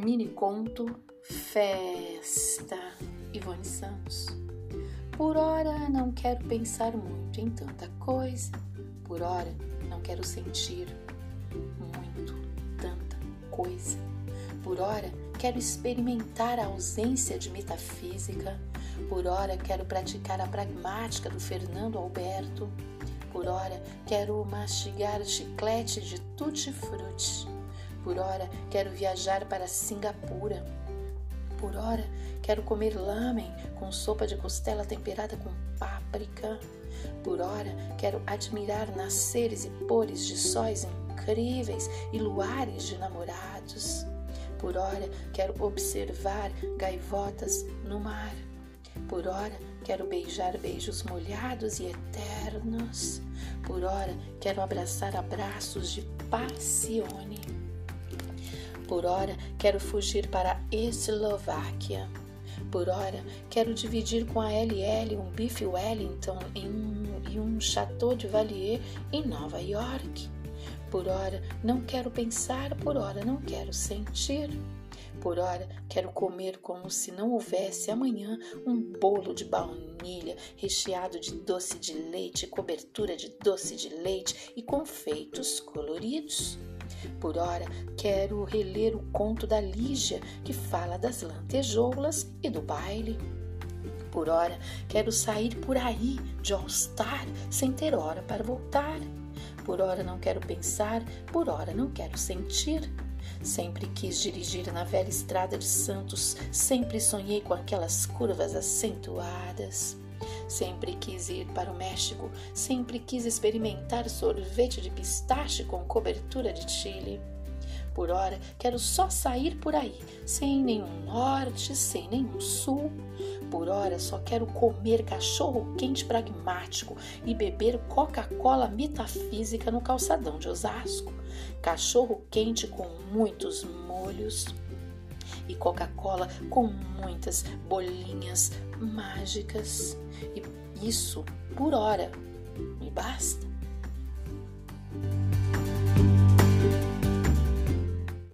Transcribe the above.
mini conto Festa Ivone Santos. Por hora não quero pensar muito em tanta coisa. Por hora não quero sentir muito tanta coisa. Por hora quero experimentar a ausência de metafísica. Por hora quero praticar a pragmática do Fernando Alberto. Por hora quero mastigar chiclete de tutti-frutti. Por hora quero viajar para Singapura. Por hora quero comer lamen com sopa de costela temperada com páprica. Por hora quero admirar nasceres e pores de sóis incríveis e luares de namorados. Por hora quero observar gaivotas no mar. Por hora quero beijar beijos molhados e eternos. Por hora quero abraçar abraços de passione. Por hora, quero fugir para Eslováquia. Por hora, quero dividir com a LL um bife Wellington um, e um Chateau de Valier em Nova York. Por hora, não quero pensar, por hora, não quero sentir. Por hora, quero comer como se não houvesse amanhã um bolo de baunilha recheado de doce de leite, cobertura de doce de leite e confeitos coloridos. Por ora, quero reler o conto da Lígia, que fala das lantejoulas e do baile. Por ora, quero sair por aí de All-Star sem ter hora para voltar. Por ora não quero pensar, por ora não quero sentir. Sempre quis dirigir na velha estrada de Santos, sempre sonhei com aquelas curvas acentuadas. Sempre quis ir para o México, sempre quis experimentar sorvete de pistache com cobertura de chile. Por ora, quero só sair por aí, sem nenhum norte, sem nenhum sul. Por ora, só quero comer cachorro quente pragmático e beber Coca-Cola metafísica no calçadão de Osasco. Cachorro quente com muitos molhos e Coca-Cola com muitas bolinhas mágicas. E isso por hora me basta.